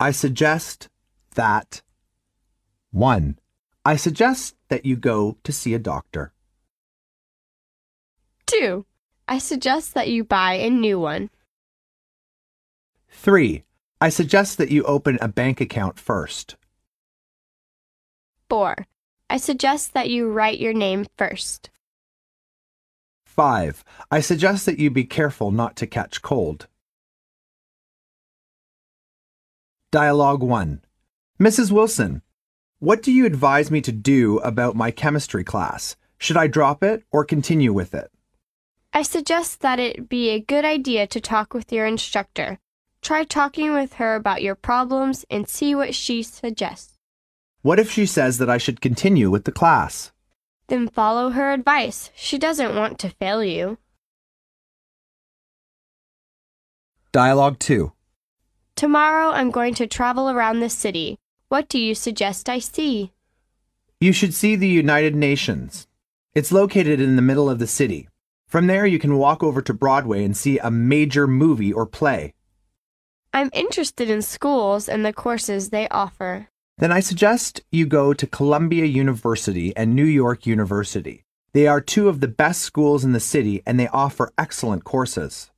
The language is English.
I suggest that 1. I suggest that you go to see a doctor. 2. I suggest that you buy a new one. 3. I suggest that you open a bank account first. 4. I suggest that you write your name first. 5. I suggest that you be careful not to catch cold. Dialogue 1. Mrs. Wilson, what do you advise me to do about my chemistry class? Should I drop it or continue with it? I suggest that it be a good idea to talk with your instructor. Try talking with her about your problems and see what she suggests. What if she says that I should continue with the class? Then follow her advice. She doesn't want to fail you. Dialogue 2. Tomorrow I'm going to travel around the city. What do you suggest I see? You should see the United Nations. It's located in the middle of the city. From there, you can walk over to Broadway and see a major movie or play. I'm interested in schools and the courses they offer. Then I suggest you go to Columbia University and New York University. They are two of the best schools in the city and they offer excellent courses.